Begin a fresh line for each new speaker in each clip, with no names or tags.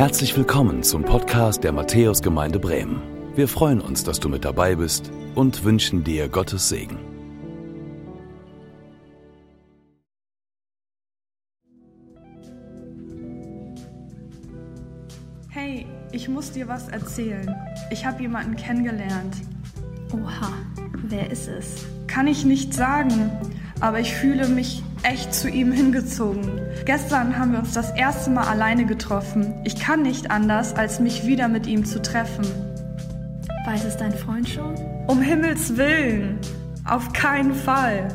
Herzlich willkommen zum Podcast der Matthäusgemeinde Bremen. Wir freuen uns, dass du mit dabei bist und wünschen dir Gottes Segen.
Hey, ich muss dir was erzählen. Ich habe jemanden kennengelernt.
Oha, wer ist es?
Kann ich nicht sagen, aber ich fühle mich echt zu ihm hingezogen. Gestern haben wir uns das erste Mal alleine getroffen. Ich kann nicht anders, als mich wieder mit ihm zu treffen.
Weiß es dein Freund schon?
Um Himmels willen. Auf keinen Fall.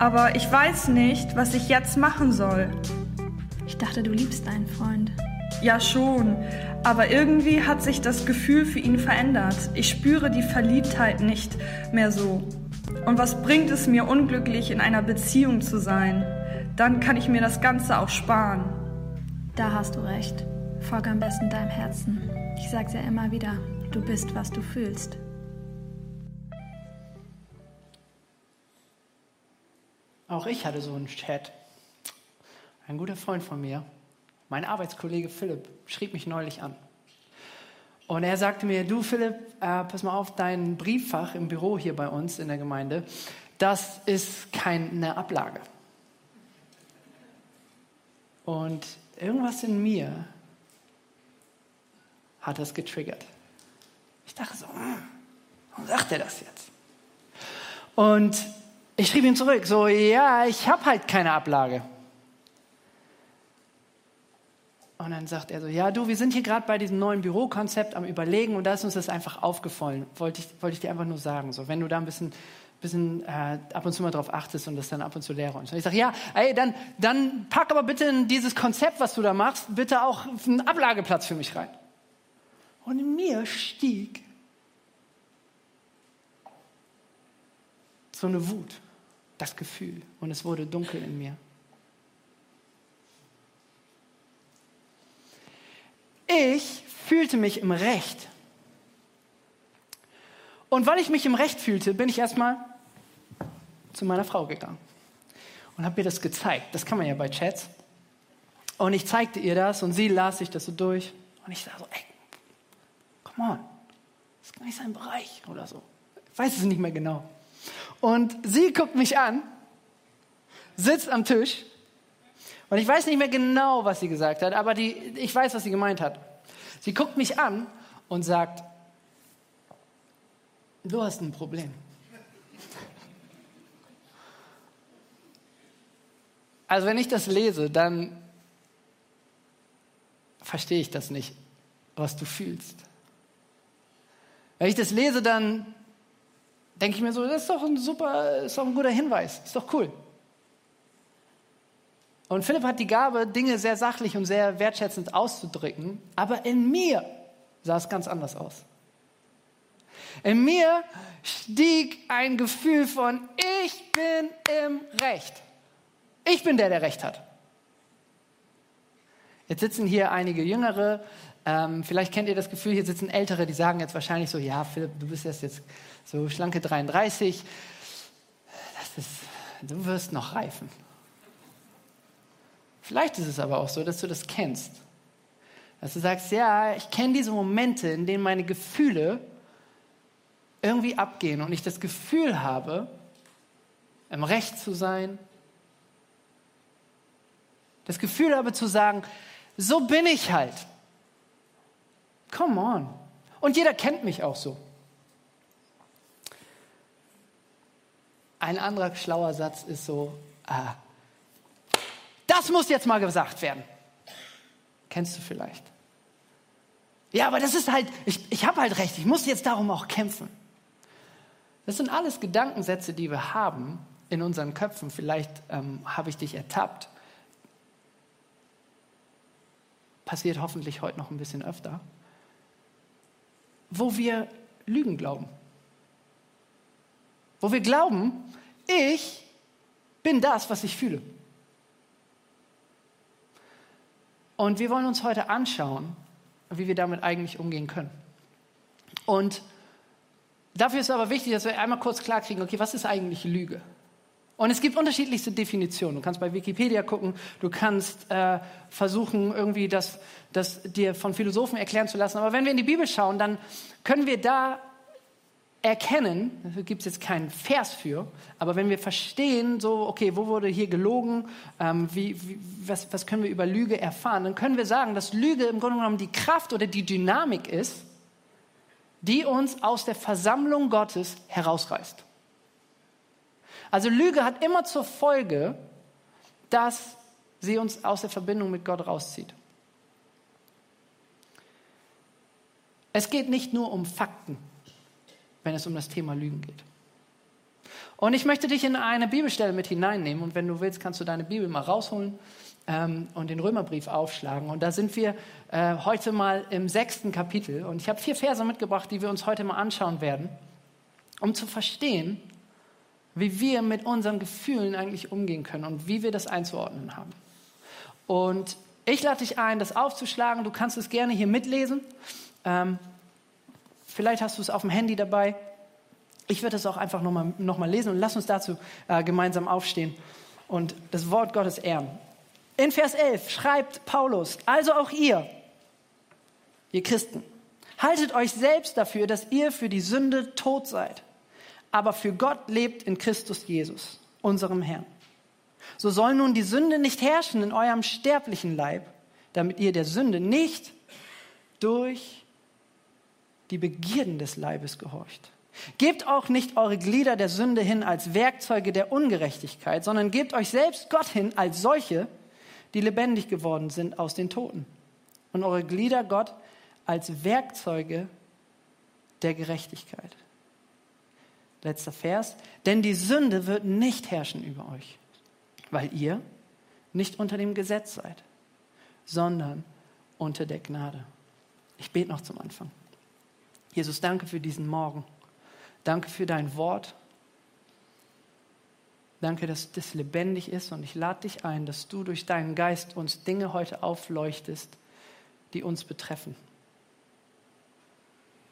Aber ich weiß nicht, was ich jetzt machen soll.
Ich dachte, du liebst deinen Freund.
Ja schon, aber irgendwie hat sich das Gefühl für ihn verändert. Ich spüre die Verliebtheit nicht mehr so. Und was bringt es mir, unglücklich in einer Beziehung zu sein? Dann kann ich mir das Ganze auch sparen.
Da hast du recht. Folge am besten deinem Herzen. Ich sag's ja immer wieder, du bist, was du fühlst.
Auch ich hatte so einen Chat. Ein guter Freund von mir, mein Arbeitskollege Philipp, schrieb mich neulich an. Und er sagte mir, du Philipp, äh, pass mal auf, dein Brieffach im Büro hier bei uns in der Gemeinde, das ist keine Ablage. Und irgendwas in mir hat das getriggert. Ich dachte so, hm, warum sagt er das jetzt? Und ich schrieb ihm zurück, so, ja, ich habe halt keine Ablage. Und dann sagt er so, ja du, wir sind hier gerade bei diesem neuen Bürokonzept am Überlegen und da ist uns das einfach aufgefallen. Wollte ich, wollte ich dir einfach nur sagen, so, wenn du da ein bisschen, bisschen äh, ab und zu mal drauf achtest und das dann ab und zu leer räumst. Und ich sage, ja, ey, dann, dann pack aber bitte in dieses Konzept, was du da machst, bitte auch einen Ablageplatz für mich rein. Und in mir stieg so eine Wut, das Gefühl und es wurde dunkel in mir. Ich fühlte mich im Recht. Und weil ich mich im Recht fühlte, bin ich erstmal zu meiner Frau gegangen und habe ihr das gezeigt. Das kann man ja bei Chats. Und ich zeigte ihr das und sie las sich das so durch. Und ich sage so, ey, come on, das ist gar nicht sein Bereich oder so. Ich weiß es nicht mehr genau. Und sie guckt mich an, sitzt am Tisch und ich weiß nicht mehr genau, was sie gesagt hat, aber die, ich weiß, was sie gemeint hat. Sie guckt mich an und sagt, du hast ein Problem. Also wenn ich das lese, dann verstehe ich das nicht, was du fühlst. Wenn ich das lese, dann denke ich mir so, das ist doch ein super, ist doch ein guter Hinweis, ist doch cool. Und Philipp hat die Gabe, Dinge sehr sachlich und sehr wertschätzend auszudrücken, aber in mir sah es ganz anders aus. In mir stieg ein Gefühl von, ich bin im Recht. Ich bin der, der Recht hat. Jetzt sitzen hier einige Jüngere, ähm, vielleicht kennt ihr das Gefühl, hier sitzen Ältere, die sagen jetzt wahrscheinlich so, ja, Philipp, du bist erst jetzt so schlanke 33, das ist, du wirst noch reifen. Vielleicht ist es aber auch so, dass du das kennst. Dass du sagst, ja, ich kenne diese Momente, in denen meine Gefühle irgendwie abgehen und ich das Gefühl habe, im Recht zu sein. Das Gefühl habe zu sagen, so bin ich halt. Come on. Und jeder kennt mich auch so. Ein anderer schlauer Satz ist so, ah, das muss jetzt mal gesagt werden. Kennst du vielleicht? Ja, aber das ist halt, ich, ich habe halt recht, ich muss jetzt darum auch kämpfen. Das sind alles Gedankensätze, die wir haben in unseren Köpfen. Vielleicht ähm, habe ich dich ertappt. Passiert hoffentlich heute noch ein bisschen öfter. Wo wir Lügen glauben. Wo wir glauben, ich bin das, was ich fühle. Und wir wollen uns heute anschauen, wie wir damit eigentlich umgehen können. Und dafür ist aber wichtig, dass wir einmal kurz klarkriegen, okay, was ist eigentlich Lüge? Und es gibt unterschiedlichste Definitionen. Du kannst bei Wikipedia gucken, du kannst äh, versuchen, irgendwie das, das dir von Philosophen erklären zu lassen. Aber wenn wir in die Bibel schauen, dann können wir da erkennen, da gibt es jetzt keinen Vers für, aber wenn wir verstehen, so, okay, wo wurde hier gelogen, ähm, wie, wie, was, was können wir über Lüge erfahren, dann können wir sagen, dass Lüge im Grunde genommen die Kraft oder die Dynamik ist, die uns aus der Versammlung Gottes herausreißt. Also Lüge hat immer zur Folge, dass sie uns aus der Verbindung mit Gott rauszieht. Es geht nicht nur um Fakten, wenn es um das Thema Lügen geht. Und ich möchte dich in eine Bibelstelle mit hineinnehmen. Und wenn du willst, kannst du deine Bibel mal rausholen ähm, und den Römerbrief aufschlagen. Und da sind wir äh, heute mal im sechsten Kapitel. Und ich habe vier Verse mitgebracht, die wir uns heute mal anschauen werden, um zu verstehen, wie wir mit unseren Gefühlen eigentlich umgehen können und wie wir das einzuordnen haben. Und ich lade dich ein, das aufzuschlagen. Du kannst es gerne hier mitlesen. Ähm, vielleicht hast du es auf dem Handy dabei. Ich werde es auch einfach nochmal noch mal lesen und lass uns dazu äh, gemeinsam aufstehen und das Wort Gottes ehren. In Vers 11 schreibt Paulus, also auch ihr, ihr Christen, haltet euch selbst dafür, dass ihr für die Sünde tot seid aber für Gott lebt in Christus Jesus, unserem Herrn. So soll nun die Sünde nicht herrschen in eurem sterblichen Leib, damit ihr der Sünde nicht durch die Begierden des Leibes gehorcht. Gebt auch nicht eure Glieder der Sünde hin als Werkzeuge der Ungerechtigkeit, sondern gebt euch selbst Gott hin als solche, die lebendig geworden sind aus den Toten. Und eure Glieder Gott als Werkzeuge der Gerechtigkeit. Letzter Vers. Denn die Sünde wird nicht herrschen über euch, weil ihr nicht unter dem Gesetz seid, sondern unter der Gnade. Ich bete noch zum Anfang. Jesus, danke für diesen Morgen. Danke für dein Wort. Danke, dass das lebendig ist und ich lade dich ein, dass du durch deinen Geist uns Dinge heute aufleuchtest, die uns betreffen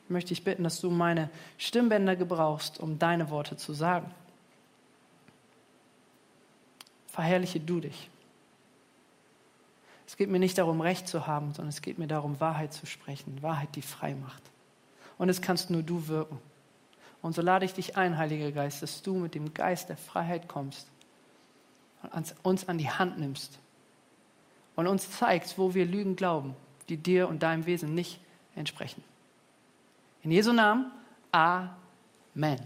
möchte ich bitten, dass du meine Stimmbänder gebrauchst, um deine Worte zu sagen. Verherrliche du dich. Es geht mir nicht darum, Recht zu haben, sondern es geht mir darum, Wahrheit zu sprechen, Wahrheit, die frei macht. Und es kannst nur du wirken. Und so lade ich dich ein, Heiliger Geist, dass du mit dem Geist der Freiheit kommst und uns an die Hand nimmst und uns zeigst, wo wir Lügen glauben, die dir und deinem Wesen nicht entsprechen. In Jesu Namen, Amen.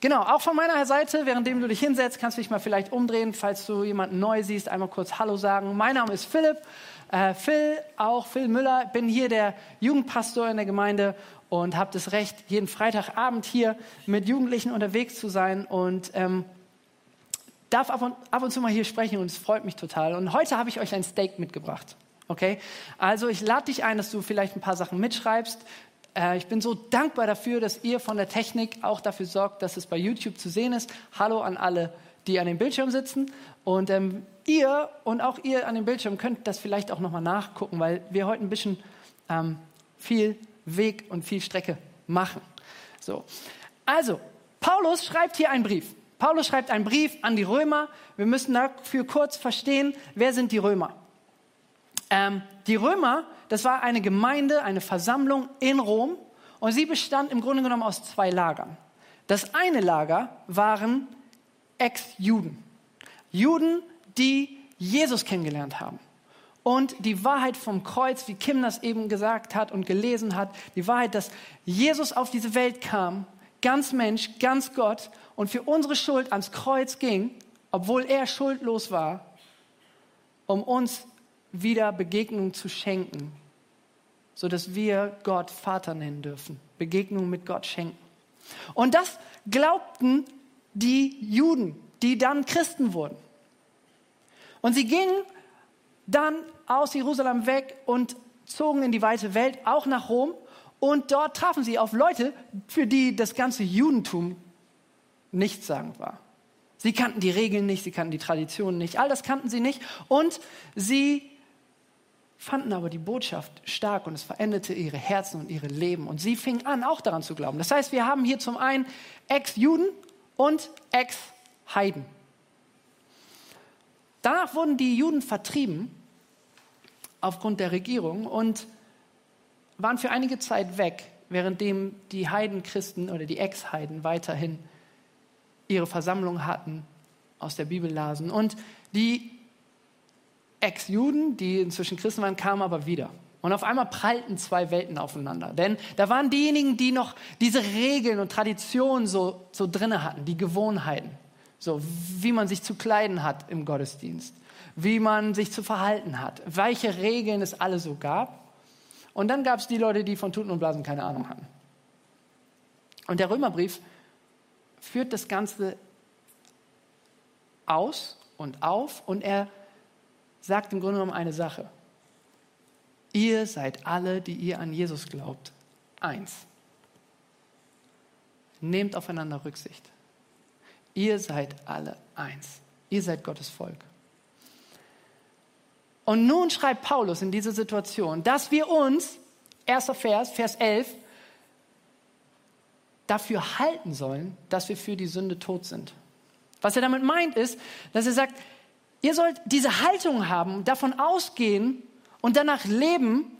Genau, auch von meiner Seite, währenddem du dich hinsetzt, kannst du dich mal vielleicht umdrehen, falls du jemanden neu siehst, einmal kurz Hallo sagen. Mein Name ist Philipp, äh, Phil, auch Phil Müller, bin hier der Jugendpastor in der Gemeinde und habe das Recht, jeden Freitagabend hier mit Jugendlichen unterwegs zu sein und ähm, darf ab und, ab und zu mal hier sprechen und es freut mich total. Und heute habe ich euch ein Steak mitgebracht. Okay? Also ich lade dich ein, dass du vielleicht ein paar Sachen mitschreibst. Äh, ich bin so dankbar dafür, dass ihr von der Technik auch dafür sorgt, dass es bei YouTube zu sehen ist. Hallo an alle, die an dem Bildschirm sitzen. Und ähm, ihr und auch ihr an dem Bildschirm könnt das vielleicht auch nochmal nachgucken, weil wir heute ein bisschen ähm, viel Weg und viel Strecke machen. So. Also, Paulus schreibt hier einen Brief. Paulus schreibt einen Brief an die Römer. Wir müssen dafür kurz verstehen, wer sind die Römer. Ähm, die Römer das war eine Gemeinde, eine Versammlung in Rom und sie bestand im Grunde genommen aus zwei Lagern. Das eine Lager waren Ex-Juden. Juden, die Jesus kennengelernt haben. Und die Wahrheit vom Kreuz, wie Kim das eben gesagt hat und gelesen hat, die Wahrheit, dass Jesus auf diese Welt kam, ganz Mensch, ganz Gott und für unsere Schuld ans Kreuz ging, obwohl er schuldlos war, um uns wieder Begegnung zu schenken, sodass wir Gott Vater nennen dürfen. Begegnung mit Gott schenken. Und das glaubten die Juden, die dann Christen wurden. Und sie gingen dann aus Jerusalem weg und zogen in die weite Welt, auch nach Rom. Und dort trafen sie auf Leute, für die das ganze Judentum nichtssagend war. Sie kannten die Regeln nicht, sie kannten die Traditionen nicht, all das kannten sie nicht. Und sie fanden aber die Botschaft stark und es veränderte ihre Herzen und ihre Leben. Und sie fingen an, auch daran zu glauben. Das heißt, wir haben hier zum einen Ex-Juden und Ex- Heiden. Danach wurden die Juden vertrieben aufgrund der Regierung und waren für einige Zeit weg, währenddem die Heidenchristen oder die Ex-Heiden weiterhin ihre Versammlung hatten, aus der Bibel lasen. Und die Ex-Juden, die inzwischen Christen waren, kamen aber wieder. Und auf einmal prallten zwei Welten aufeinander. Denn da waren diejenigen, die noch diese Regeln und Traditionen so, so drinne hatten, die Gewohnheiten. So, wie man sich zu kleiden hat im Gottesdienst, wie man sich zu verhalten hat, welche Regeln es alle so gab. Und dann gab es die Leute, die von Tuten und Blasen keine Ahnung hatten. Und der Römerbrief führt das Ganze aus und auf und er sagt im Grunde genommen eine Sache. Ihr seid alle, die ihr an Jesus glaubt, eins. Nehmt aufeinander Rücksicht. Ihr seid alle eins. Ihr seid Gottes Volk. Und nun schreibt Paulus in diese Situation, dass wir uns, erster Vers, Vers 11, dafür halten sollen, dass wir für die Sünde tot sind. Was er damit meint ist, dass er sagt, ihr sollt diese Haltung haben, davon ausgehen und danach leben,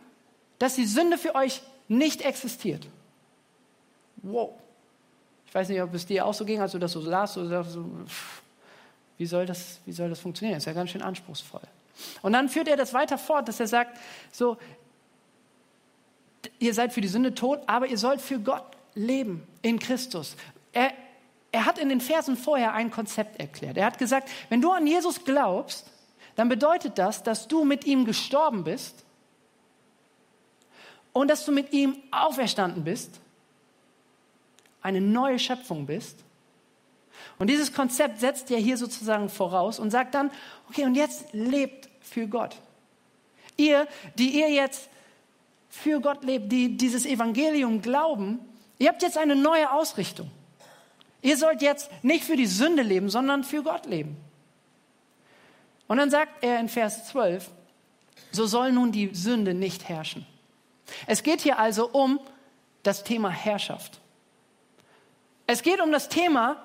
dass die Sünde für euch nicht existiert. Wow. Ich weiß nicht, ob es dir auch so ging, als du das so las, oder so, wie soll das, wie soll das funktionieren? Das ist ja ganz schön anspruchsvoll. Und dann führt er das weiter fort, dass er sagt, so, ihr seid für die Sünde tot, aber ihr sollt für Gott leben in Christus. Er, er hat in den Versen vorher ein Konzept erklärt. Er hat gesagt, wenn du an Jesus glaubst, dann bedeutet das, dass du mit ihm gestorben bist und dass du mit ihm auferstanden bist, eine neue Schöpfung bist. Und dieses Konzept setzt ja hier sozusagen voraus und sagt dann, okay, und jetzt lebt für Gott. Ihr, die ihr jetzt für Gott lebt, die dieses Evangelium glauben, ihr habt jetzt eine neue Ausrichtung. Ihr sollt jetzt nicht für die Sünde leben, sondern für Gott leben. Und dann sagt er in Vers 12, so soll nun die Sünde nicht herrschen. Es geht hier also um das Thema Herrschaft. Es geht um das Thema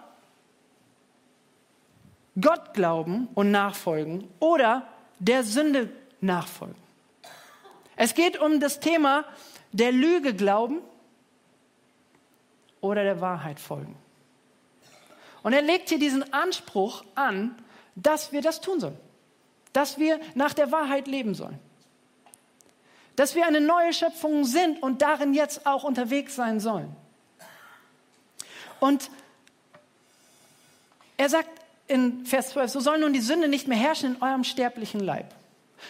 Gott glauben und nachfolgen oder der Sünde nachfolgen. Es geht um das Thema der Lüge glauben oder der Wahrheit folgen. Und er legt hier diesen Anspruch an, dass wir das tun sollen. Dass wir nach der Wahrheit leben sollen. Dass wir eine neue Schöpfung sind und darin jetzt auch unterwegs sein sollen. Und er sagt in Vers 12, so soll nun die Sünde nicht mehr herrschen in eurem sterblichen Leib.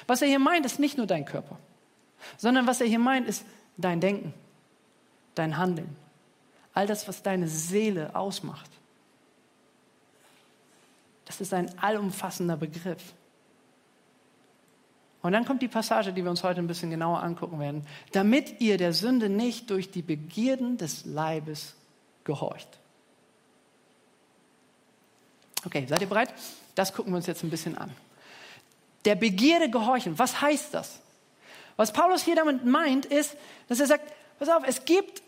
Was er hier meint, ist nicht nur dein Körper, sondern was er hier meint, ist dein Denken, dein Handeln, all das, was deine Seele ausmacht. Das ist ein allumfassender Begriff. Und dann kommt die Passage, die wir uns heute ein bisschen genauer angucken werden. Damit ihr der Sünde nicht durch die Begierden des Leibes gehorcht. Okay, seid ihr bereit? Das gucken wir uns jetzt ein bisschen an. Der Begierde gehorchen, was heißt das? Was Paulus hier damit meint, ist, dass er sagt, pass auf, es gibt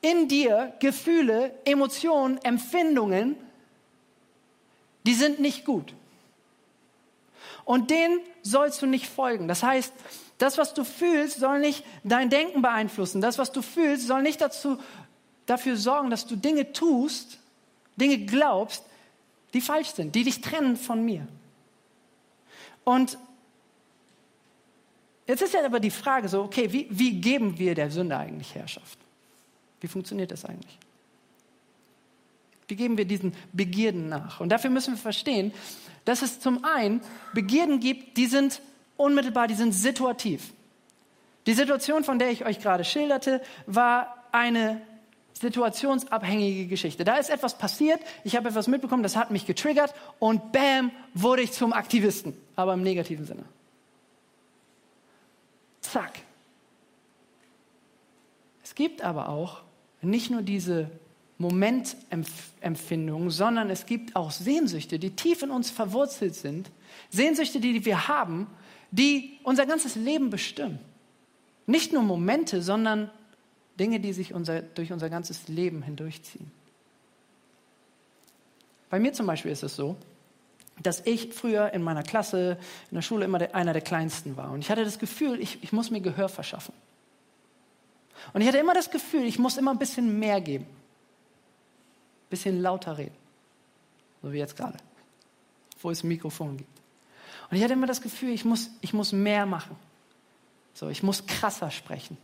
in dir Gefühle, Emotionen, Empfindungen, die sind nicht gut. Und denen sollst du nicht folgen. Das heißt, das, was du fühlst, soll nicht dein Denken beeinflussen. Das, was du fühlst, soll nicht dazu, dafür sorgen, dass du Dinge tust, Dinge glaubst, die falsch sind, die dich trennen von mir. Und jetzt ist ja aber die Frage so, okay, wie, wie geben wir der Sünde eigentlich Herrschaft? Wie funktioniert das eigentlich? Wie geben wir diesen Begierden nach? Und dafür müssen wir verstehen, dass es zum einen Begierden gibt, die sind unmittelbar, die sind situativ. Die Situation, von der ich euch gerade schilderte, war eine situationsabhängige Geschichte. Da ist etwas passiert, ich habe etwas mitbekommen, das hat mich getriggert und bam, wurde ich zum Aktivisten, aber im negativen Sinne. Zack. Es gibt aber auch nicht nur diese Momentempfindungen, sondern es gibt auch Sehnsüchte, die tief in uns verwurzelt sind. Sehnsüchte, die wir haben, die unser ganzes Leben bestimmen. Nicht nur Momente, sondern Dinge, die sich unser, durch unser ganzes Leben hindurchziehen. Bei mir zum Beispiel ist es so, dass ich früher in meiner Klasse, in der Schule immer der, einer der Kleinsten war. Und ich hatte das Gefühl, ich, ich muss mir Gehör verschaffen. Und ich hatte immer das Gefühl, ich muss immer ein bisschen mehr geben. Ein bisschen lauter reden. So wie jetzt gerade. Wo es ein Mikrofon gibt. Und ich hatte immer das Gefühl, ich muss, ich muss mehr machen. So, ich muss krasser sprechen.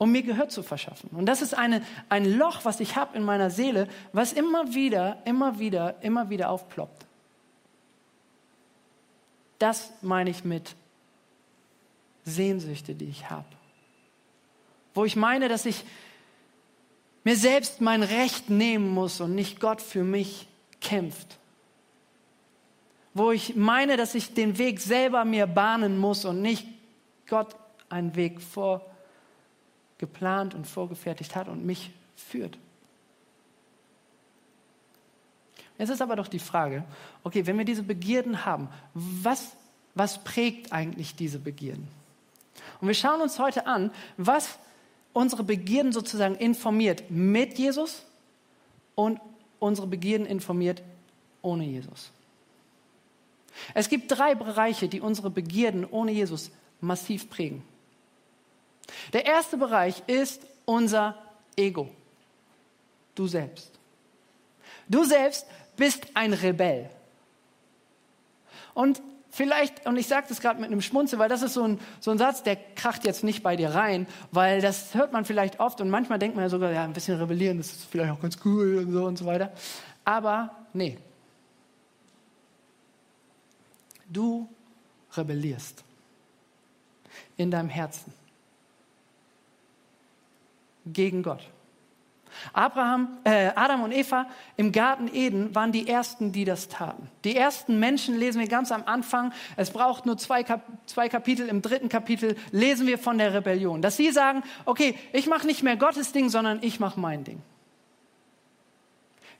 Um mir Gehör zu verschaffen. Und das ist eine, ein Loch, was ich habe in meiner Seele, was immer wieder, immer wieder, immer wieder aufploppt. Das meine ich mit Sehnsüchte, die ich habe. Wo ich meine, dass ich mir selbst mein Recht nehmen muss und nicht Gott für mich kämpft. Wo ich meine, dass ich den Weg selber mir bahnen muss und nicht Gott einen Weg vorgeplant und vorgefertigt hat und mich führt. Jetzt ist aber doch die Frage, okay, wenn wir diese Begierden haben, was, was prägt eigentlich diese Begierden? Und wir schauen uns heute an, was unsere Begierden sozusagen informiert mit Jesus und unsere Begierden informiert ohne Jesus. Es gibt drei Bereiche, die unsere Begierden ohne Jesus massiv prägen. Der erste Bereich ist unser Ego. Du selbst. Du selbst bist ein Rebell. Und vielleicht, und ich sage das gerade mit einem Schmunzel, weil das ist so ein, so ein Satz, der kracht jetzt nicht bei dir rein, weil das hört man vielleicht oft und manchmal denkt man ja sogar, ja, ein bisschen rebellieren, das ist vielleicht auch ganz cool und so und so weiter. Aber nee. Du rebellierst in deinem Herzen gegen Gott. Abraham, äh, Adam und Eva im Garten Eden waren die ersten, die das taten. Die ersten Menschen lesen wir ganz am Anfang. Es braucht nur zwei, Kap zwei Kapitel. Im dritten Kapitel lesen wir von der Rebellion. Dass sie sagen, okay, ich mache nicht mehr Gottes Ding, sondern ich mache mein Ding.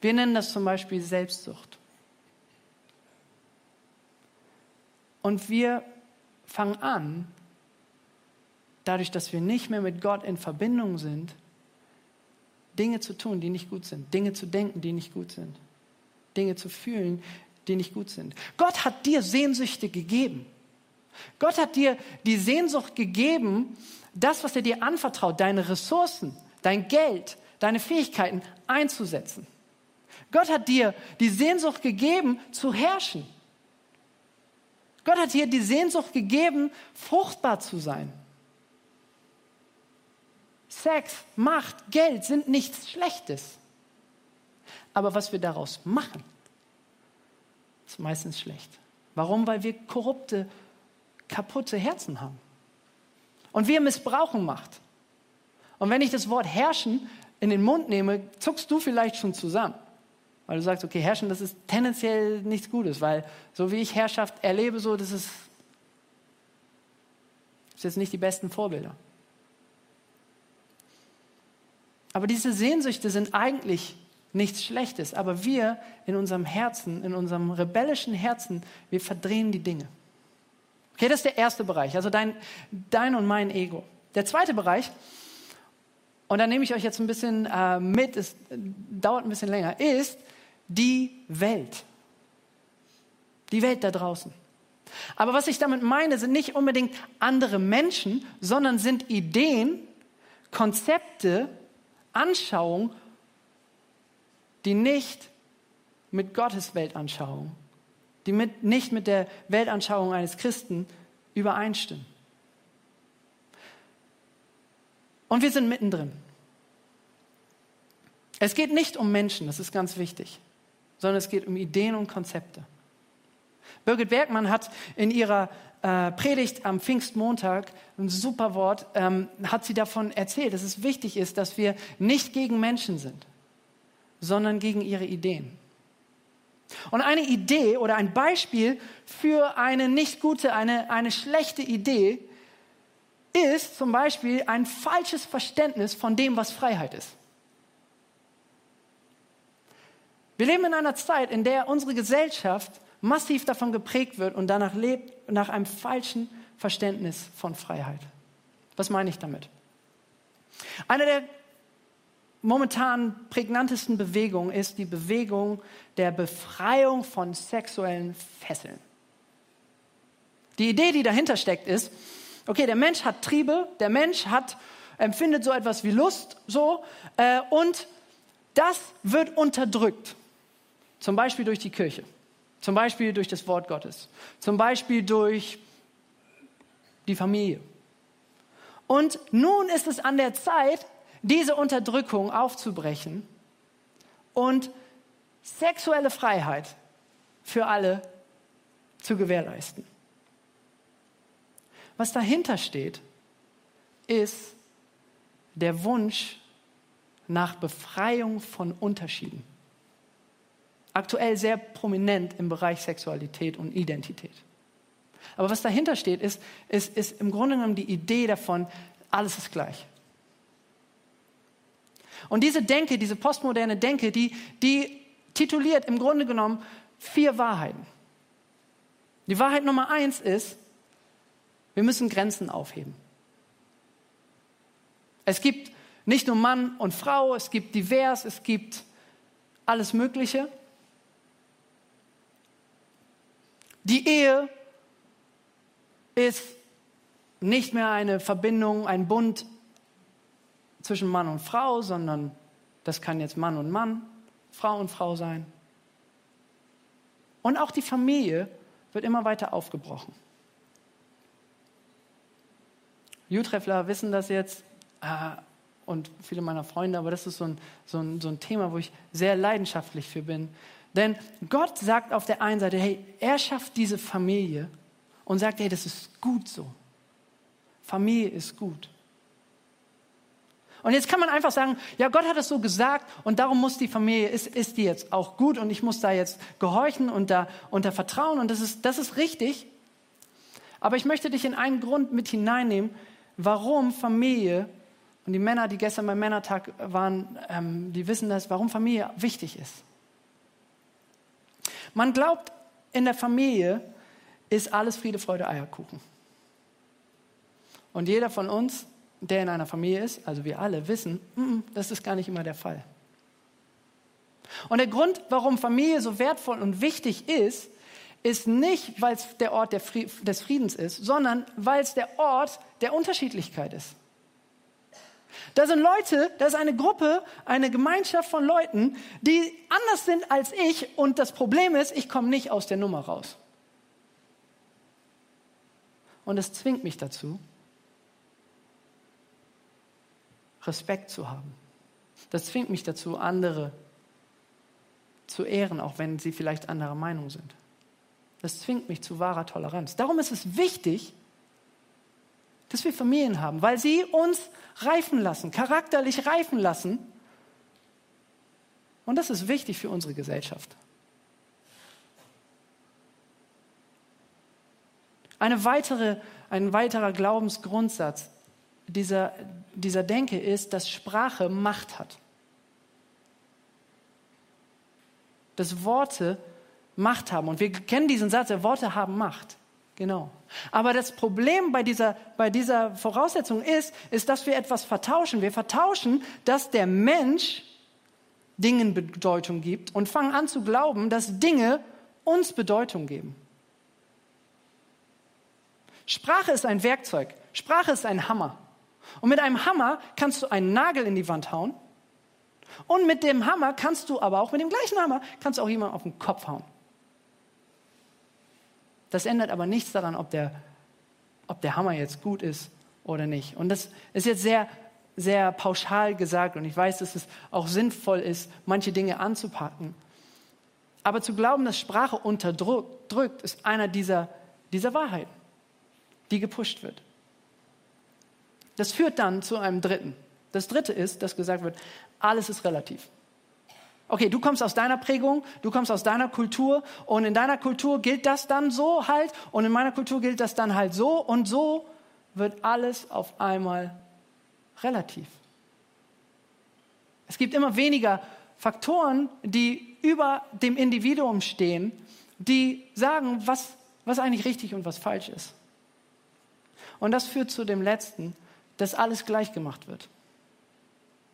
Wir nennen das zum Beispiel Selbstsucht. Und wir fangen an, dadurch, dass wir nicht mehr mit Gott in Verbindung sind, Dinge zu tun, die nicht gut sind, Dinge zu denken, die nicht gut sind, Dinge zu fühlen, die nicht gut sind. Gott hat dir Sehnsüchte gegeben. Gott hat dir die Sehnsucht gegeben, das, was er dir anvertraut, deine Ressourcen, dein Geld, deine Fähigkeiten einzusetzen. Gott hat dir die Sehnsucht gegeben, zu herrschen. Gott hat dir die Sehnsucht gegeben, fruchtbar zu sein. Sex, Macht, Geld sind nichts Schlechtes. Aber was wir daraus machen, ist meistens schlecht. Warum? Weil wir korrupte, kaputte Herzen haben. Und wir missbrauchen Macht. Und wenn ich das Wort herrschen in den Mund nehme, zuckst du vielleicht schon zusammen. Weil du sagst, okay, herrschen, das ist tendenziell nichts Gutes, weil so wie ich Herrschaft erlebe, so, das ist, das ist jetzt nicht die besten Vorbilder. Aber diese Sehnsüchte sind eigentlich nichts Schlechtes. Aber wir in unserem Herzen, in unserem rebellischen Herzen, wir verdrehen die Dinge. Okay, das ist der erste Bereich, also dein, dein und mein Ego. Der zweite Bereich, und da nehme ich euch jetzt ein bisschen äh, mit, es dauert ein bisschen länger, ist die Welt. Die Welt da draußen. Aber was ich damit meine, sind nicht unbedingt andere Menschen, sondern sind Ideen, Konzepte, Anschauung, die nicht mit Gottes Weltanschauung, die mit, nicht mit der Weltanschauung eines Christen übereinstimmen. Und wir sind mittendrin. Es geht nicht um Menschen, das ist ganz wichtig, sondern es geht um Ideen und Konzepte. Birgit Bergmann hat in ihrer äh, Predigt am Pfingstmontag, ein super Wort, ähm, hat sie davon erzählt, dass es wichtig ist, dass wir nicht gegen Menschen sind, sondern gegen ihre Ideen. Und eine Idee oder ein Beispiel für eine nicht gute, eine, eine schlechte Idee ist zum Beispiel ein falsches Verständnis von dem, was Freiheit ist. Wir leben in einer Zeit, in der unsere Gesellschaft massiv davon geprägt wird und danach lebt, nach einem falschen Verständnis von Freiheit. Was meine ich damit? Einer der momentan prägnantesten Bewegung ist die Bewegung der Befreiung von sexuellen Fesseln. Die Idee, die dahinter steckt, ist, okay, der Mensch hat Triebe, der Mensch hat, empfindet so etwas wie Lust, so, äh, und das wird unterdrückt. Zum Beispiel durch die Kirche, zum Beispiel durch das Wort Gottes, zum Beispiel durch die Familie. Und nun ist es an der Zeit, diese Unterdrückung aufzubrechen und sexuelle Freiheit für alle zu gewährleisten. Was dahinter steht, ist der Wunsch nach Befreiung von Unterschieden. Aktuell sehr prominent im Bereich Sexualität und Identität. Aber was dahinter steht, ist, ist, ist im Grunde genommen die Idee davon, alles ist gleich. Und diese Denke, diese postmoderne Denke, die, die tituliert im Grunde genommen vier Wahrheiten. Die Wahrheit Nummer eins ist, wir müssen Grenzen aufheben. Es gibt nicht nur Mann und Frau, es gibt divers, es gibt alles Mögliche. Die Ehe ist nicht mehr eine Verbindung, ein Bund zwischen Mann und Frau, sondern das kann jetzt Mann und Mann, Frau und Frau sein. Und auch die Familie wird immer weiter aufgebrochen. Jutreffler wissen das jetzt äh, und viele meiner Freunde, aber das ist so ein, so, ein, so ein Thema, wo ich sehr leidenschaftlich für bin. Denn Gott sagt auf der einen Seite, hey, er schafft diese Familie und sagt, hey, das ist gut so. Familie ist gut. Und jetzt kann man einfach sagen, ja, Gott hat es so gesagt und darum muss die Familie, ist, ist die jetzt auch gut und ich muss da jetzt gehorchen und da, da vertrauen und das ist, das ist richtig. Aber ich möchte dich in einen Grund mit hineinnehmen, warum Familie, und die Männer, die gestern beim Männertag waren, ähm, die wissen das, warum Familie wichtig ist. Man glaubt, in der Familie ist alles Friede, Freude, Eierkuchen. Und jeder von uns der in einer Familie ist, also wir alle wissen, das ist gar nicht immer der Fall. Und der Grund, warum Familie so wertvoll und wichtig ist, ist nicht, weil es der Ort des Friedens ist, sondern weil es der Ort der Unterschiedlichkeit ist. Da sind Leute, da ist eine Gruppe, eine Gemeinschaft von Leuten, die anders sind als ich und das Problem ist, ich komme nicht aus der Nummer raus. Und es zwingt mich dazu, Respekt zu haben. Das zwingt mich dazu, andere zu ehren, auch wenn sie vielleicht anderer Meinung sind. Das zwingt mich zu wahrer Toleranz. Darum ist es wichtig, dass wir Familien haben, weil sie uns reifen lassen, charakterlich reifen lassen. Und das ist wichtig für unsere Gesellschaft. Eine weitere, ein weiterer Glaubensgrundsatz dieser, dieser Denke ist, dass Sprache Macht hat. Dass Worte Macht haben. Und wir kennen diesen Satz, Worte haben Macht. Genau. Aber das Problem bei dieser, bei dieser Voraussetzung ist, ist, dass wir etwas vertauschen. Wir vertauschen, dass der Mensch Dingen Bedeutung gibt und fangen an zu glauben, dass Dinge uns Bedeutung geben. Sprache ist ein Werkzeug. Sprache ist ein Hammer. Und mit einem Hammer kannst du einen Nagel in die Wand hauen. Und mit dem Hammer kannst du aber auch, mit dem gleichen Hammer, kannst du auch jemanden auf den Kopf hauen. Das ändert aber nichts daran, ob der, ob der Hammer jetzt gut ist oder nicht. Und das ist jetzt sehr, sehr pauschal gesagt. Und ich weiß, dass es auch sinnvoll ist, manche Dinge anzupacken. Aber zu glauben, dass Sprache unterdrückt, ist einer dieser, dieser Wahrheiten, die gepusht wird. Das führt dann zu einem dritten. Das dritte ist, dass gesagt wird, alles ist relativ. Okay, du kommst aus deiner Prägung, du kommst aus deiner Kultur und in deiner Kultur gilt das dann so halt und in meiner Kultur gilt das dann halt so und so wird alles auf einmal relativ. Es gibt immer weniger Faktoren, die über dem Individuum stehen, die sagen, was, was eigentlich richtig und was falsch ist. Und das führt zu dem letzten, dass alles gleich gemacht wird.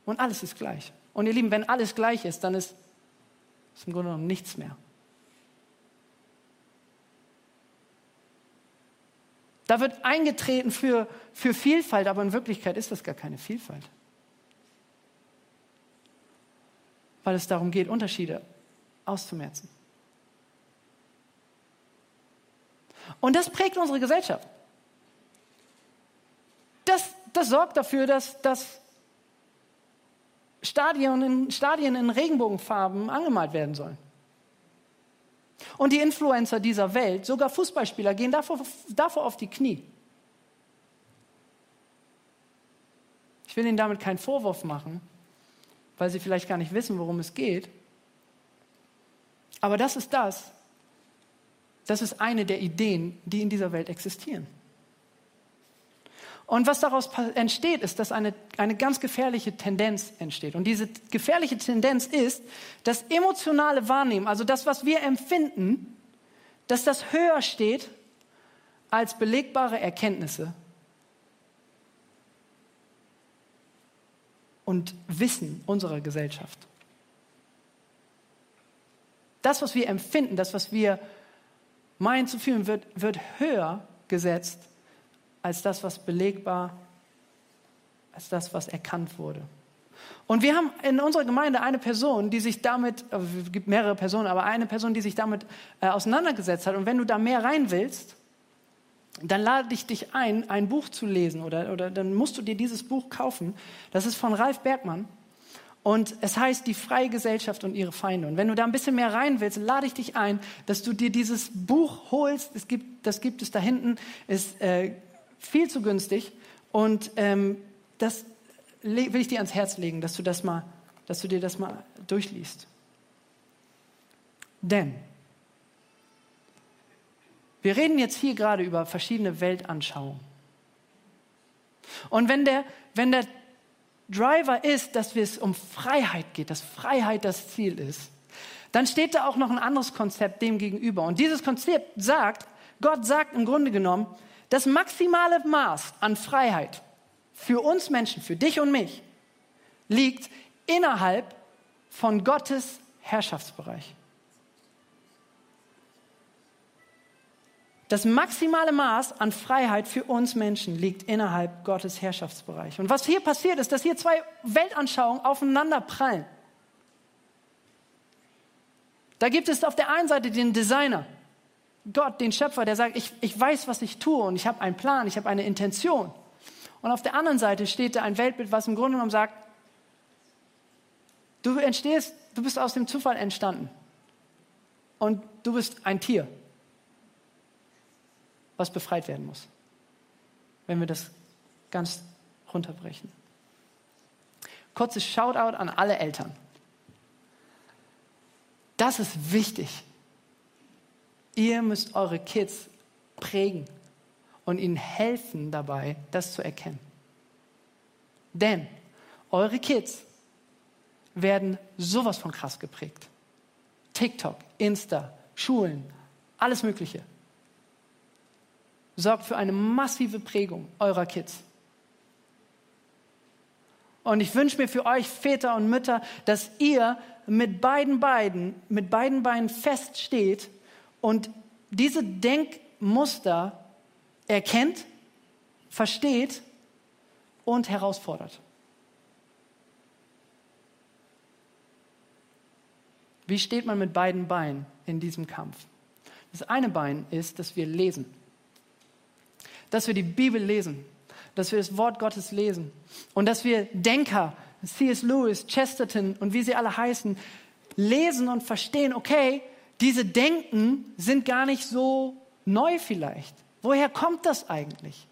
und alles ist gleich. Und ihr Lieben, wenn alles gleich ist, dann ist es im Grunde genommen nichts mehr. Da wird eingetreten für, für Vielfalt, aber in Wirklichkeit ist das gar keine Vielfalt. Weil es darum geht, Unterschiede auszumerzen. Und das prägt unsere Gesellschaft. Das, das sorgt dafür, dass, dass Stadien, in, Stadien in Regenbogenfarben angemalt werden sollen. Und die Influencer dieser Welt, sogar Fußballspieler, gehen davor, davor auf die Knie. Ich will ihnen damit keinen Vorwurf machen, weil sie vielleicht gar nicht wissen, worum es geht. Aber das ist das. Das ist eine der Ideen, die in dieser Welt existieren. Und was daraus entsteht, ist, dass eine, eine ganz gefährliche Tendenz entsteht. Und diese gefährliche Tendenz ist, dass emotionale Wahrnehmen, also das, was wir empfinden, dass das höher steht als belegbare Erkenntnisse und Wissen unserer Gesellschaft. Das, was wir empfinden, das, was wir meinen zu fühlen, wird, wird höher gesetzt als das, was belegbar, als das, was erkannt wurde. Und wir haben in unserer Gemeinde eine Person, die sich damit, äh, es gibt mehrere Personen, aber eine Person, die sich damit äh, auseinandergesetzt hat. Und wenn du da mehr rein willst, dann lade ich dich ein, ein Buch zu lesen oder, oder dann musst du dir dieses Buch kaufen. Das ist von Ralf Bergmann. Und es heißt die freie Gesellschaft und ihre Feinde. Und wenn du da ein bisschen mehr rein willst, lade ich dich ein, dass du dir dieses Buch holst. Es gibt, das gibt es da hinten. Ist äh, viel zu günstig. Und ähm, das will ich dir ans Herz legen, dass du, das mal, dass du dir das mal durchliest. Denn wir reden jetzt hier gerade über verschiedene Weltanschauungen. Und wenn der, wenn der Driver ist, dass es um Freiheit geht, dass Freiheit das Ziel ist, dann steht da auch noch ein anderes Konzept dem gegenüber. Und dieses Konzept sagt, Gott sagt im Grunde genommen, das maximale Maß an Freiheit für uns Menschen, für dich und mich, liegt innerhalb von Gottes Herrschaftsbereich. Das maximale Maß an Freiheit für uns Menschen liegt innerhalb Gottes Herrschaftsbereich. Und was hier passiert ist, dass hier zwei Weltanschauungen aufeinander prallen. Da gibt es auf der einen Seite den Designer, Gott, den Schöpfer, der sagt, ich, ich weiß, was ich tue und ich habe einen Plan, ich habe eine Intention. Und auf der anderen Seite steht da ein Weltbild, was im Grunde genommen sagt, du entstehst, du bist aus dem Zufall entstanden. Und du bist ein Tier, was befreit werden muss. Wenn wir das ganz runterbrechen. Kurzes Shoutout an alle Eltern. Das ist wichtig. Ihr müsst eure Kids prägen und ihnen helfen dabei, das zu erkennen. Denn eure Kids werden sowas von krass geprägt. TikTok, Insta, Schulen, alles Mögliche. Sorgt für eine massive Prägung eurer Kids. Und ich wünsche mir für euch Väter und Mütter, dass ihr mit beiden Beinen, mit beiden Beinen feststeht und diese Denkmuster erkennt, versteht und herausfordert. Wie steht man mit beiden Beinen in diesem Kampf? Das eine Bein ist, dass wir lesen. Dass wir die Bibel lesen. Dass wir das Wort Gottes lesen. Und dass wir Denker, C.S. Lewis, Chesterton und wie sie alle heißen, lesen und verstehen, okay, diese Denken sind gar nicht so neu vielleicht. Woher kommt das eigentlich?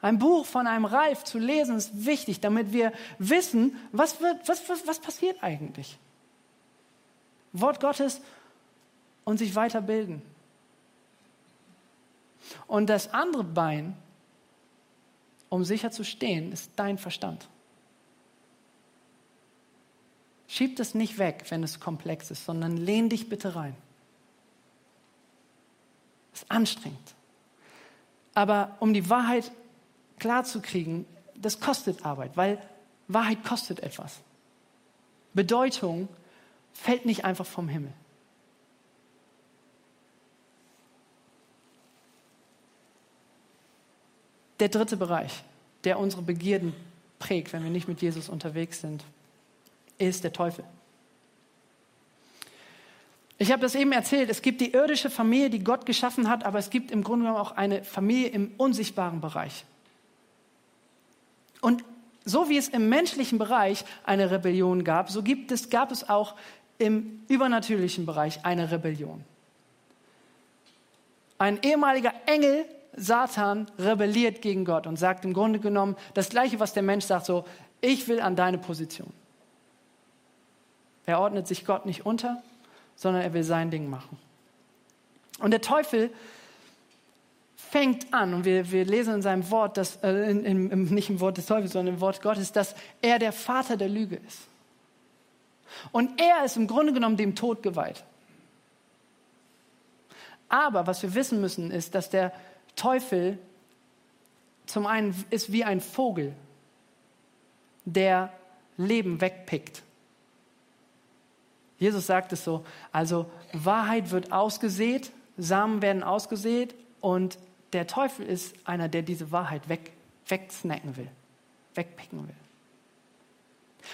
Ein Buch von einem Ralf zu lesen ist wichtig, damit wir wissen, was, wird, was, was, was passiert eigentlich. Wort Gottes und sich weiterbilden. Und das andere Bein, um sicher zu stehen, ist dein Verstand. Schieb das nicht weg, wenn es komplex ist, sondern lehn dich bitte rein. Das ist anstrengend. Aber um die Wahrheit klar zu kriegen, das kostet Arbeit, weil Wahrheit kostet etwas. Bedeutung fällt nicht einfach vom Himmel. Der dritte Bereich, der unsere Begierden prägt, wenn wir nicht mit Jesus unterwegs sind, ist der Teufel. Ich habe das eben erzählt, es gibt die irdische Familie, die Gott geschaffen hat, aber es gibt im Grunde genommen auch eine Familie im unsichtbaren Bereich. Und so wie es im menschlichen Bereich eine Rebellion gab, so gibt es, gab es auch im übernatürlichen Bereich eine Rebellion. Ein ehemaliger Engel, Satan, rebelliert gegen Gott und sagt im Grunde genommen das Gleiche, was der Mensch sagt, so, ich will an deine Position. Er ordnet sich Gott nicht unter, sondern er will sein Ding machen. Und der Teufel fängt an, und wir, wir lesen in seinem Wort, dass, äh, in, in, nicht im Wort des Teufels, sondern im Wort Gottes, dass er der Vater der Lüge ist. Und er ist im Grunde genommen dem Tod geweiht. Aber was wir wissen müssen, ist, dass der Teufel zum einen ist wie ein Vogel, der Leben wegpickt. Jesus sagt es so, also Wahrheit wird ausgesät, Samen werden ausgesät und der Teufel ist einer, der diese Wahrheit weg, wegsnacken will, wegpicken will.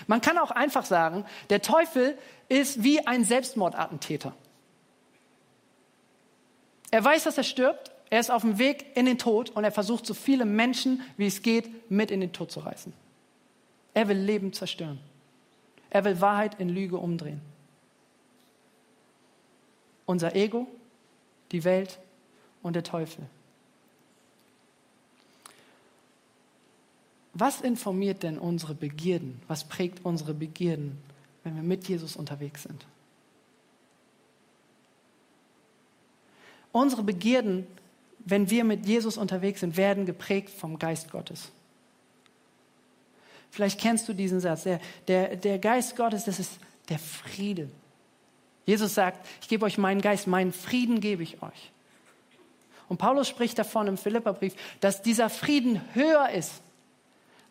Man kann auch einfach sagen, der Teufel ist wie ein Selbstmordattentäter. Er weiß, dass er stirbt, er ist auf dem Weg in den Tod und er versucht, so viele Menschen, wie es geht, mit in den Tod zu reißen. Er will Leben zerstören. Er will Wahrheit in Lüge umdrehen unser Ego, die Welt und der Teufel. Was informiert denn unsere Begierden? Was prägt unsere Begierden, wenn wir mit Jesus unterwegs sind? Unsere Begierden, wenn wir mit Jesus unterwegs sind, werden geprägt vom Geist Gottes. Vielleicht kennst du diesen Satz. Der, der, der Geist Gottes, das ist der Friede, Jesus sagt, ich gebe euch meinen Geist, meinen Frieden gebe ich euch. Und Paulus spricht davon im Philipperbrief, dass dieser Frieden höher ist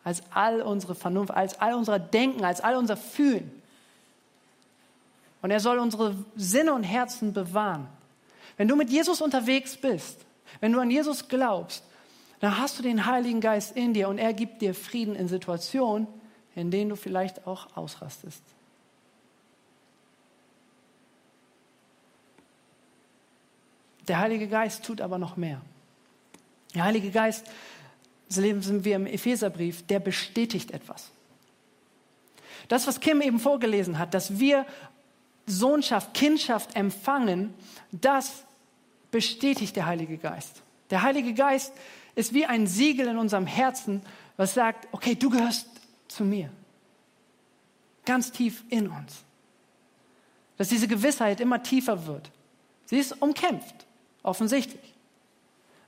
als all unsere Vernunft, als all unser Denken, als all unser Fühlen. Und er soll unsere Sinne und Herzen bewahren. Wenn du mit Jesus unterwegs bist, wenn du an Jesus glaubst, dann hast du den Heiligen Geist in dir und er gibt dir Frieden in Situationen, in denen du vielleicht auch ausrastest. Der Heilige Geist tut aber noch mehr. Der Heilige Geist, so lesen wir im Epheserbrief, der bestätigt etwas. Das, was Kim eben vorgelesen hat, dass wir Sohnschaft, Kindschaft empfangen, das bestätigt der Heilige Geist. Der Heilige Geist ist wie ein Siegel in unserem Herzen, was sagt, okay, du gehörst zu mir. Ganz tief in uns. Dass diese Gewissheit immer tiefer wird. Sie ist umkämpft. Offensichtlich.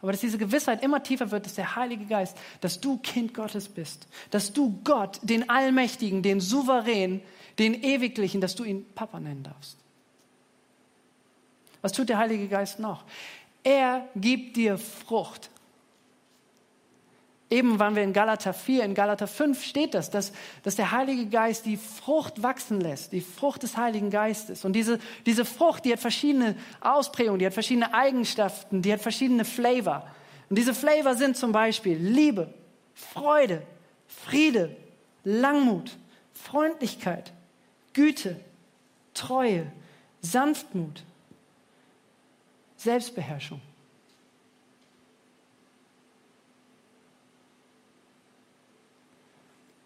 Aber dass diese Gewissheit immer tiefer wird, dass der Heilige Geist, dass du Kind Gottes bist, dass du Gott, den Allmächtigen, den Souverän, den Ewiglichen, dass du ihn Papa nennen darfst. Was tut der Heilige Geist noch? Er gibt dir Frucht. Eben waren wir in Galater 4, in Galater 5 steht das, dass, dass der Heilige Geist die Frucht wachsen lässt, die Frucht des Heiligen Geistes. Und diese, diese Frucht, die hat verschiedene Ausprägungen, die hat verschiedene Eigenschaften, die hat verschiedene Flavor. Und diese Flavor sind zum Beispiel Liebe, Freude, Friede, Langmut, Freundlichkeit, Güte, Treue, Sanftmut, Selbstbeherrschung.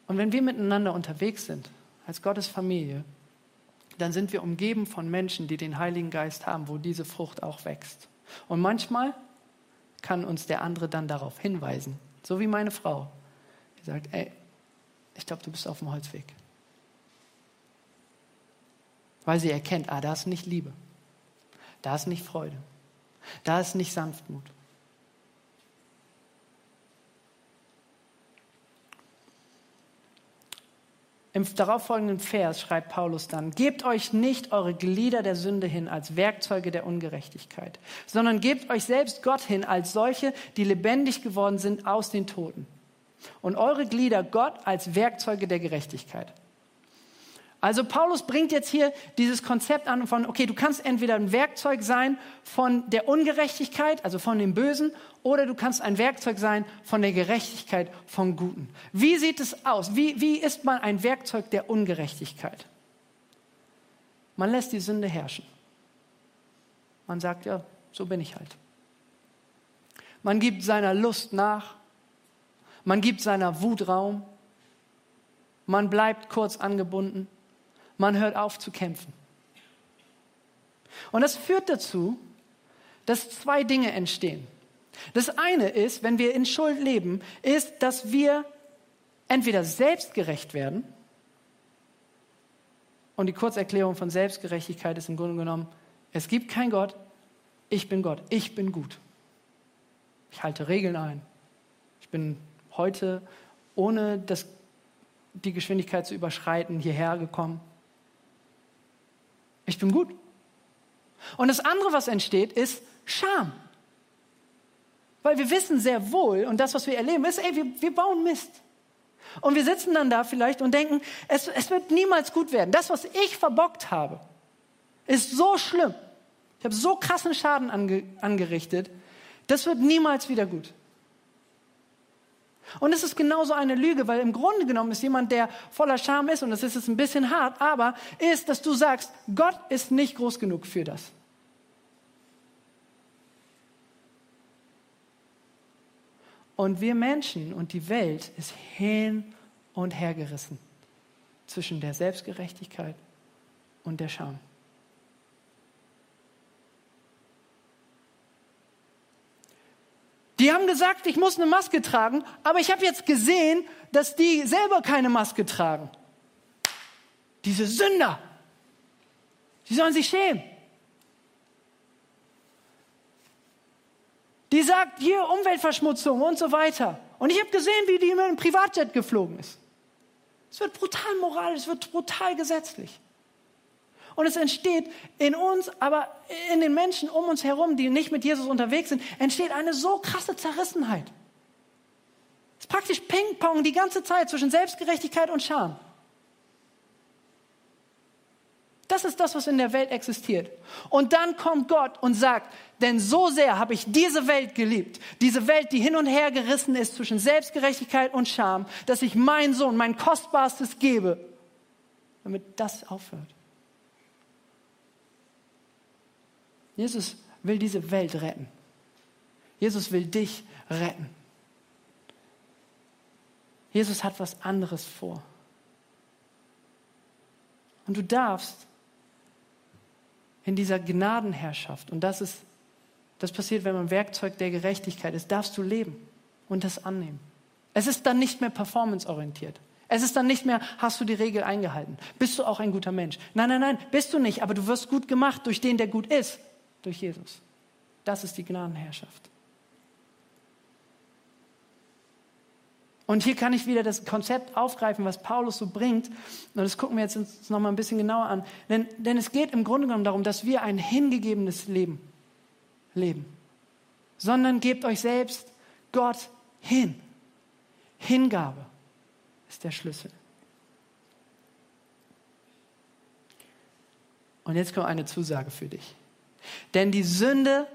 Und wenn wir miteinander unterwegs sind, als Gottes Familie, dann sind wir umgeben von Menschen, die den Heiligen Geist haben, wo diese Frucht auch wächst. Und manchmal kann uns der andere dann darauf hinweisen, so wie meine Frau, die sagt, ey, ich glaube, du bist auf dem Holzweg. Weil sie erkennt, ah, da ist nicht Liebe, da ist nicht Freude, da ist nicht Sanftmut. Im darauffolgenden Vers schreibt Paulus dann, gebt euch nicht eure Glieder der Sünde hin als Werkzeuge der Ungerechtigkeit, sondern gebt euch selbst Gott hin als solche, die lebendig geworden sind aus den Toten. und eure Glieder Gott als Werkzeuge der Gerechtigkeit. Also Paulus bringt jetzt hier dieses Konzept an von, okay, du kannst entweder ein Werkzeug sein von der Ungerechtigkeit, also von dem Bösen, oder du kannst ein Werkzeug sein von der Gerechtigkeit, vom Guten. Wie sieht es aus? Wie, wie ist man ein Werkzeug der Ungerechtigkeit? Man lässt die Sünde herrschen. Man sagt, ja, so bin ich halt. Man gibt seiner Lust nach. Man gibt seiner Wut Raum. Man bleibt kurz angebunden. Man hört auf zu kämpfen. Und das führt dazu, dass zwei Dinge entstehen. Das eine ist, wenn wir in Schuld leben, ist, dass wir entweder selbstgerecht werden, und die Kurzerklärung von Selbstgerechtigkeit ist im Grunde genommen, es gibt keinen Gott, ich bin Gott, ich bin gut. Ich halte Regeln ein. Ich bin heute, ohne das, die Geschwindigkeit zu überschreiten, hierher gekommen. Ich bin gut. Und das andere, was entsteht, ist Scham. Weil wir wissen sehr wohl, und das, was wir erleben, ist, ey, wir, wir bauen Mist. Und wir sitzen dann da vielleicht und denken, es, es wird niemals gut werden. Das, was ich verbockt habe, ist so schlimm. Ich habe so krassen Schaden ange, angerichtet, das wird niemals wieder gut. Und es ist genauso eine Lüge, weil im Grunde genommen ist jemand, der voller Scham ist, und das ist jetzt ein bisschen hart, aber ist, dass du sagst, Gott ist nicht groß genug für das. Und wir Menschen und die Welt ist hin und her gerissen zwischen der Selbstgerechtigkeit und der Scham. Die haben gesagt, ich muss eine Maske tragen, aber ich habe jetzt gesehen, dass die selber keine Maske tragen. Diese Sünder, die sollen sich schämen. Die sagt, hier Umweltverschmutzung und so weiter. Und ich habe gesehen, wie die mit einem Privatjet geflogen ist. Es wird brutal moralisch, es wird brutal gesetzlich. Und es entsteht in uns, aber in den Menschen um uns herum, die nicht mit Jesus unterwegs sind, entsteht eine so krasse Zerrissenheit. Es ist praktisch Ping-Pong die ganze Zeit zwischen Selbstgerechtigkeit und Scham. Das ist das, was in der Welt existiert. Und dann kommt Gott und sagt, denn so sehr habe ich diese Welt geliebt, diese Welt, die hin und her gerissen ist zwischen Selbstgerechtigkeit und Scham, dass ich meinen Sohn, mein Kostbarstes gebe, damit das aufhört. Jesus will diese Welt retten. Jesus will dich retten. Jesus hat was anderes vor. Und du darfst in dieser Gnadenherrschaft, und das ist, das passiert, wenn man Werkzeug der Gerechtigkeit ist, darfst du leben und das annehmen. Es ist dann nicht mehr performanceorientiert. Es ist dann nicht mehr, hast du die Regel eingehalten? Bist du auch ein guter Mensch? Nein, nein, nein, bist du nicht, aber du wirst gut gemacht durch den, der gut ist durch Jesus. Das ist die Gnadenherrschaft. Und hier kann ich wieder das Konzept aufgreifen, was Paulus so bringt. Und das gucken wir jetzt uns noch mal ein bisschen genauer an. Denn, denn es geht im Grunde genommen darum, dass wir ein hingegebenes Leben leben. Sondern gebt euch selbst Gott hin. Hingabe ist der Schlüssel. Und jetzt kommt eine Zusage für dich. Denn die Sünde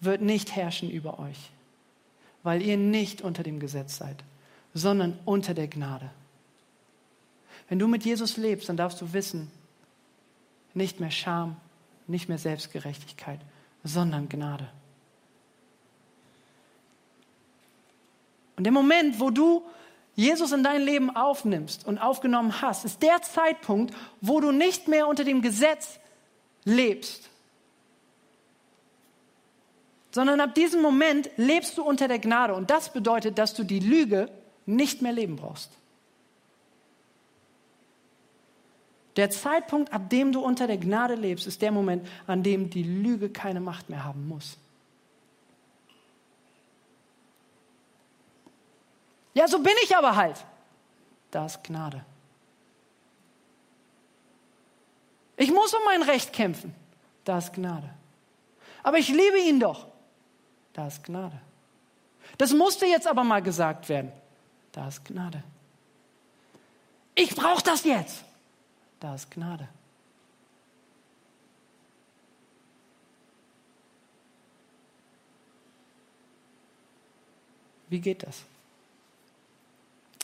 wird nicht herrschen über euch, weil ihr nicht unter dem Gesetz seid, sondern unter der Gnade. Wenn du mit Jesus lebst, dann darfst du wissen, nicht mehr Scham, nicht mehr Selbstgerechtigkeit, sondern Gnade. Und der Moment, wo du Jesus in dein Leben aufnimmst und aufgenommen hast, ist der Zeitpunkt, wo du nicht mehr unter dem Gesetz lebst, sondern ab diesem Moment lebst du unter der Gnade. Und das bedeutet, dass du die Lüge nicht mehr leben brauchst. Der Zeitpunkt, ab dem du unter der Gnade lebst, ist der Moment, an dem die Lüge keine Macht mehr haben muss. Ja, so bin ich aber halt. Da ist Gnade. Ich muss um mein Recht kämpfen. Da ist Gnade. Aber ich liebe ihn doch. Da ist Gnade. Das musste jetzt aber mal gesagt werden. Da ist Gnade. Ich brauche das jetzt. Da ist Gnade. Wie geht das?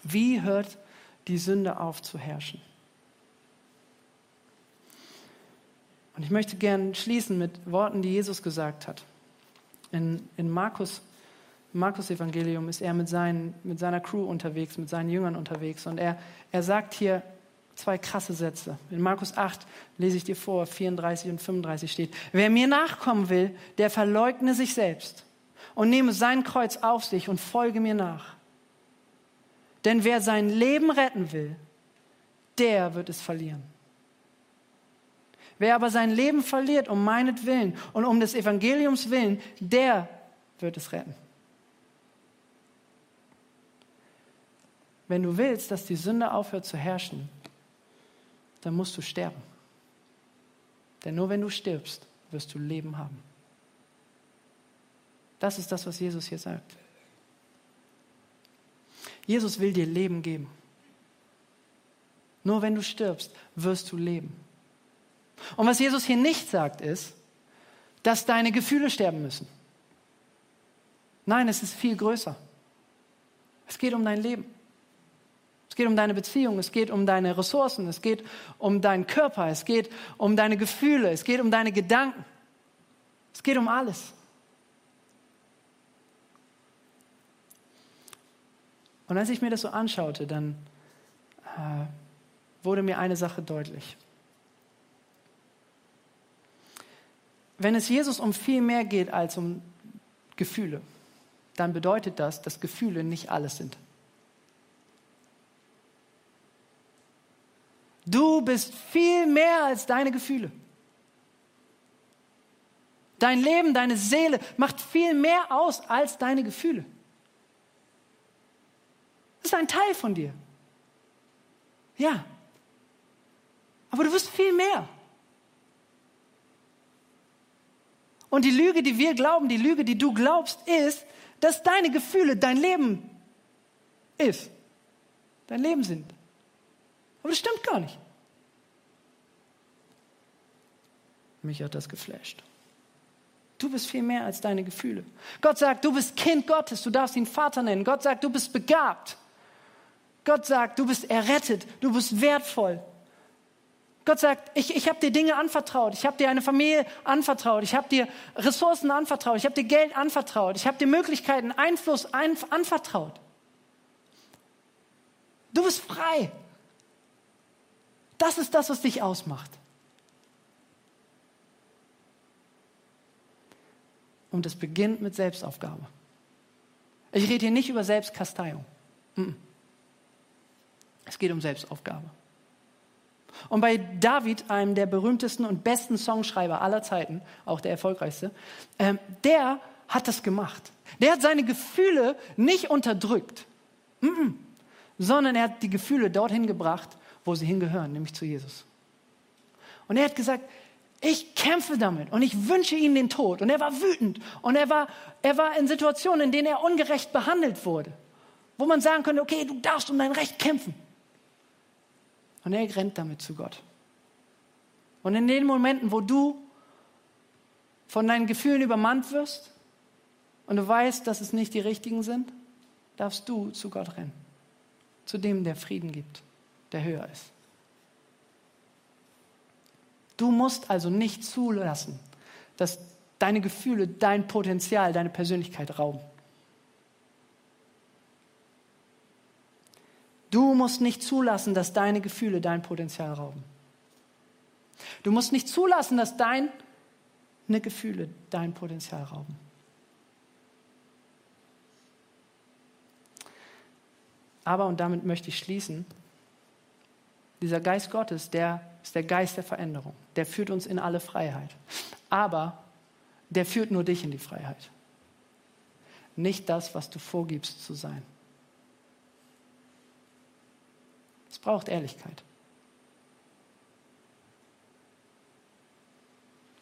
Wie hört die Sünde auf zu herrschen? Und ich möchte gerne schließen mit Worten, die Jesus gesagt hat. In, in Markus, Markus Evangelium ist er mit, seinen, mit seiner Crew unterwegs, mit seinen Jüngern unterwegs. Und er, er sagt hier zwei krasse Sätze. In Markus 8 lese ich dir vor, 34 und 35 steht, wer mir nachkommen will, der verleugne sich selbst und nehme sein Kreuz auf sich und folge mir nach. Denn wer sein Leben retten will, der wird es verlieren. Wer aber sein Leben verliert um meinetwillen und um des Evangeliums willen, der wird es retten. Wenn du willst, dass die Sünde aufhört zu herrschen, dann musst du sterben. Denn nur wenn du stirbst, wirst du Leben haben. Das ist das, was Jesus hier sagt. Jesus will dir Leben geben. Nur wenn du stirbst, wirst du leben. Und was Jesus hier nicht sagt, ist, dass deine Gefühle sterben müssen. Nein, es ist viel größer. Es geht um dein Leben. Es geht um deine Beziehung, es geht um deine Ressourcen, es geht um deinen Körper, es geht um deine Gefühle, es geht um deine Gedanken. Es geht um alles. Und als ich mir das so anschaute, dann äh, wurde mir eine Sache deutlich. Wenn es Jesus um viel mehr geht als um Gefühle, dann bedeutet das, dass Gefühle nicht alles sind. Du bist viel mehr als deine Gefühle. Dein Leben, deine Seele macht viel mehr aus als deine Gefühle. Das ist ein Teil von dir. Ja. Aber du wirst viel mehr. Und die Lüge, die wir glauben, die Lüge, die du glaubst, ist, dass deine Gefühle dein Leben ist. Dein Leben sind. Aber das stimmt gar nicht. Mich hat das geflasht. Du bist viel mehr als deine Gefühle. Gott sagt, du bist Kind Gottes, du darfst ihn Vater nennen. Gott sagt, du bist begabt. Gott sagt, du bist errettet, du bist wertvoll. Gott sagt, ich, ich habe dir Dinge anvertraut, ich habe dir eine Familie anvertraut, ich habe dir Ressourcen anvertraut, ich habe dir Geld anvertraut, ich habe dir Möglichkeiten, Einfluss ein, anvertraut. Du bist frei. Das ist das, was dich ausmacht. Und es beginnt mit Selbstaufgabe. Ich rede hier nicht über Selbstkasteiung. Es geht um Selbstaufgabe. Und bei David, einem der berühmtesten und besten Songschreiber aller Zeiten, auch der erfolgreichste, äh, der hat das gemacht. Der hat seine Gefühle nicht unterdrückt, mm -mm, sondern er hat die Gefühle dorthin gebracht, wo sie hingehören, nämlich zu Jesus. Und er hat gesagt, ich kämpfe damit und ich wünsche ihnen den Tod. Und er war wütend und er war, er war in Situationen, in denen er ungerecht behandelt wurde, wo man sagen könnte, okay, du darfst um dein Recht kämpfen. Und er rennt damit zu Gott. Und in den Momenten, wo du von deinen Gefühlen übermannt wirst und du weißt, dass es nicht die richtigen sind, darfst du zu Gott rennen. Zu dem, der Frieden gibt, der höher ist. Du musst also nicht zulassen, dass deine Gefühle dein Potenzial, deine Persönlichkeit rauben. Du musst nicht zulassen, dass deine Gefühle dein Potenzial rauben. Du musst nicht zulassen, dass deine Gefühle dein Potenzial rauben. Aber, und damit möchte ich schließen, dieser Geist Gottes, der ist der Geist der Veränderung. Der führt uns in alle Freiheit. Aber der führt nur dich in die Freiheit. Nicht das, was du vorgibst zu sein. Es braucht Ehrlichkeit.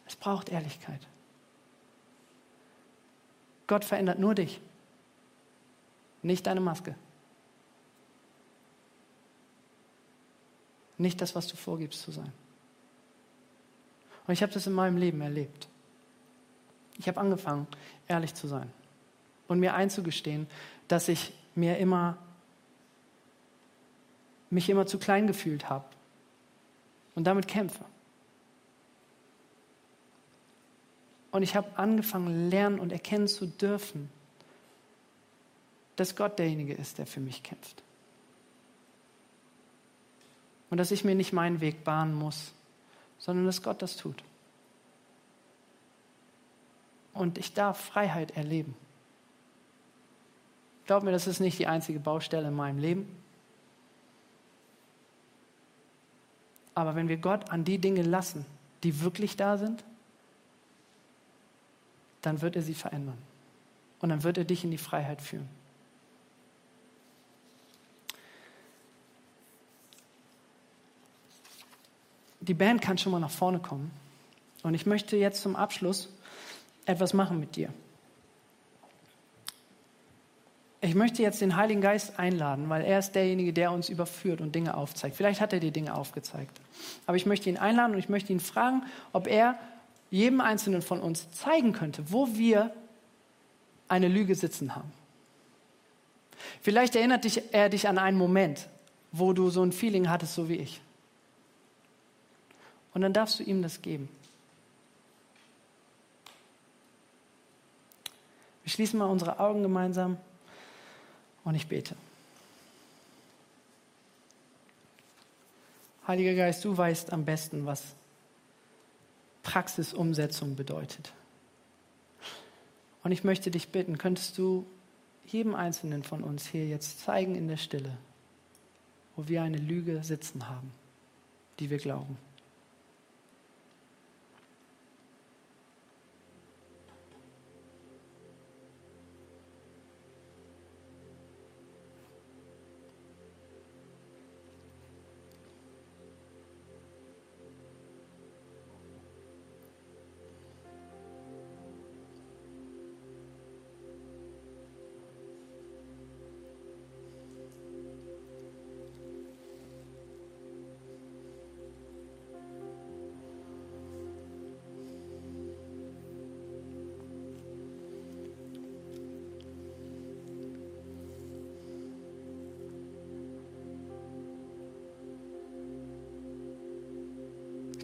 Es braucht Ehrlichkeit. Gott verändert nur dich, nicht deine Maske. Nicht das, was du vorgibst zu sein. Und ich habe das in meinem Leben erlebt. Ich habe angefangen, ehrlich zu sein und mir einzugestehen, dass ich mir immer mich immer zu klein gefühlt habe und damit kämpfe. Und ich habe angefangen, lernen und erkennen zu dürfen, dass Gott derjenige ist, der für mich kämpft. Und dass ich mir nicht meinen Weg bahnen muss, sondern dass Gott das tut. Und ich darf Freiheit erleben. Glaub mir, das ist nicht die einzige Baustelle in meinem Leben. Aber wenn wir Gott an die Dinge lassen, die wirklich da sind, dann wird er sie verändern. Und dann wird er dich in die Freiheit führen. Die Band kann schon mal nach vorne kommen. Und ich möchte jetzt zum Abschluss etwas machen mit dir. Ich möchte jetzt den Heiligen Geist einladen, weil er ist derjenige, der uns überführt und Dinge aufzeigt. Vielleicht hat er dir Dinge aufgezeigt. Aber ich möchte ihn einladen und ich möchte ihn fragen, ob er jedem Einzelnen von uns zeigen könnte, wo wir eine Lüge sitzen haben. Vielleicht erinnert dich, er dich an einen Moment, wo du so ein Feeling hattest, so wie ich. Und dann darfst du ihm das geben. Wir schließen mal unsere Augen gemeinsam und ich bete. Heiliger Geist, du weißt am besten, was Praxisumsetzung bedeutet. Und ich möchte dich bitten, könntest du jedem Einzelnen von uns hier jetzt zeigen in der Stille, wo wir eine Lüge sitzen haben, die wir glauben.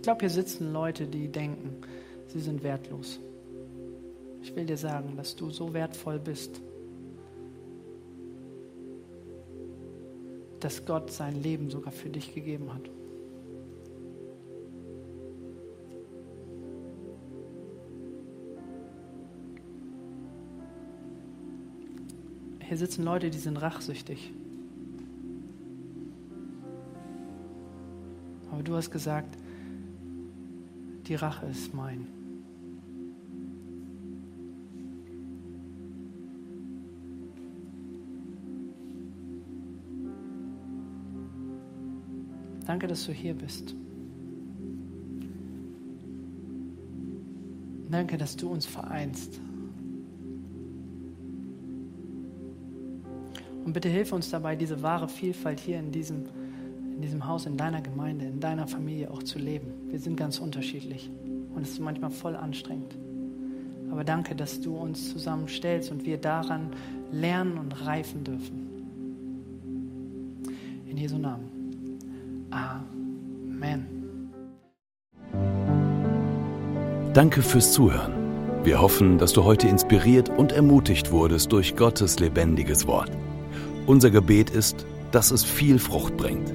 Glaube, hier sitzen Leute, die denken, sie sind wertlos. Ich will dir sagen, dass du so wertvoll bist, dass Gott sein Leben sogar für dich gegeben hat. Hier sitzen Leute, die sind rachsüchtig. Aber du hast gesagt, die Rache ist mein. Danke, dass du hier bist. Danke, dass du uns vereinst. Und bitte hilf uns dabei, diese wahre Vielfalt hier in diesem Haus, in deiner Gemeinde, in deiner Familie auch zu leben. Wir sind ganz unterschiedlich und es ist manchmal voll anstrengend. Aber danke, dass du uns zusammenstellst und wir daran lernen und reifen dürfen. In Jesu Namen. Amen.
Danke fürs Zuhören. Wir hoffen, dass du heute inspiriert und ermutigt wurdest durch Gottes lebendiges Wort. Unser Gebet ist, dass es viel Frucht bringt